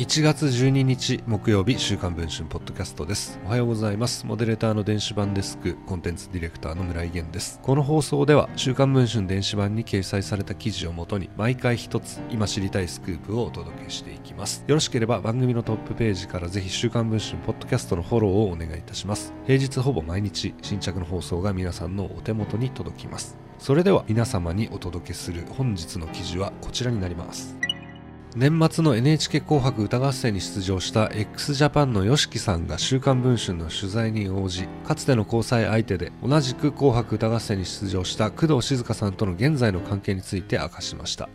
1月12日木曜日週刊文春ポッドキャストです。おはようございます。モデレーターの電子版デスクコンテンツディレクターの村井源です。この放送では週刊文春電子版に掲載された記事をもとに毎回一つ今知りたいスクープをお届けしていきます。よろしければ番組のトップページからぜひ週刊文春ポッドキャストのフォローをお願いいたします。平日ほぼ毎日新着の放送が皆さんのお手元に届きます。それでは皆様にお届けする本日の記事はこちらになります。年末の NHK 紅白歌合戦に出場した x ジャパンの YOSHIKI さんが週刊文春の取材に応じかつての交際相手で同じく紅白歌合戦に出場した工藤静香さんとの現在の関係について明かしました。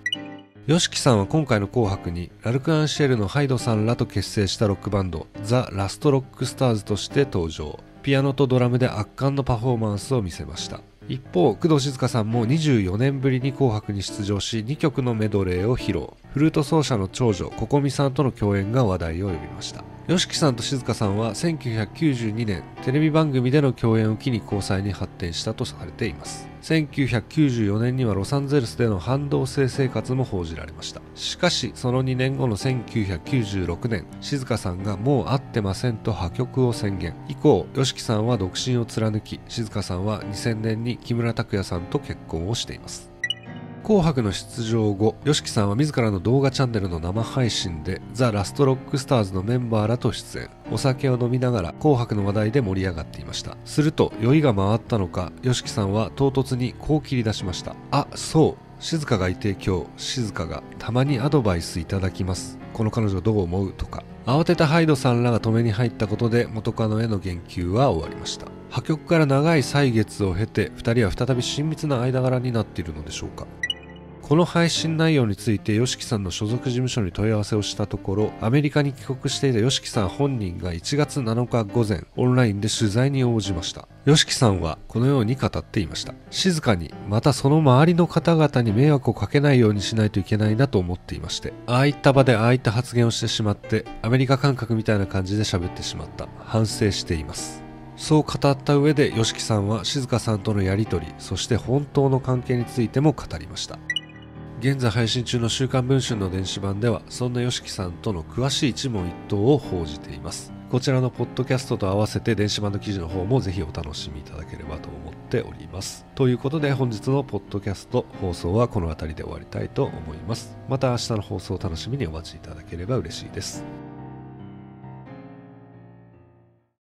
YOSHIKI さんは今回の紅白にラルク・アンシェルのハイドさんらと結成したロックバンドザ・ラスト・ロック・スターズとして登場。ピアノとドラムで圧巻のパフォーマンスを見せました。一方工藤静香さんも24年ぶりに紅白に出場し2曲のメドレーを披露。フルート奏者の長女ここみさんとの共演が話題を呼びました。よしきさんと静香さんは1992年テレビ番組での共演を機に交際に発展したとされています。1994年にはロサンゼルスでの反同棲生活も報じられました。しかしその2年後の1996年静香さんがもう会ってませんと破局を宣言。以降よしきさんは独身を貫き静香さんは2000年に木村拓哉さんと結婚をしています。紅白の出場後 YOSHIKI さんは自らの動画チャンネルの生配信でザ・ラストロックスターズのメンバーらと出演。お酒を飲みながら紅白の話題で盛り上がっていました。すると酔いが回ったのか YOSHIKI さんは唐突にこう切り出しました。あそう。静香がいて今日静香がたまにアドバイスいただきます。この彼女どう思う？とか。慌てたハイドさんらが止めに入ったことで元カノへの言及は終わりました。破局から長い歳月を経て2人は再び親密な間柄になっているのでしょうか。この配信内容について YOSHIKI さんの所属事務所に問い合わせをしたところアメリカに帰国していた YOSHIKI さん本人が1月7日午前オンラインで取材に応じました。YOSHIKI さんはこのように語っていました。静かにまたその周りの方々に迷惑をかけないようにしないといけないなと思っていましてああいった場でああいった発言をしてしまってアメリカ感覚みたいな感じで喋ってしまった。反省しています。そう語った上で YOSHIKI さんは静香さんとのやりとりそして本当の関係についても語りました。現在配信中の週刊文春の電子版ではそんな YOSHIKI さんとの詳しい一問一答を報じています。こちらのポッドキャストと合わせて電子版の記事の方もぜひお楽しみいただければと思っております。ということで本日のポッドキャスト放送はこの辺りで終わりたいと思います。また明日の放送を楽しみにお待ちいただければ嬉しいです。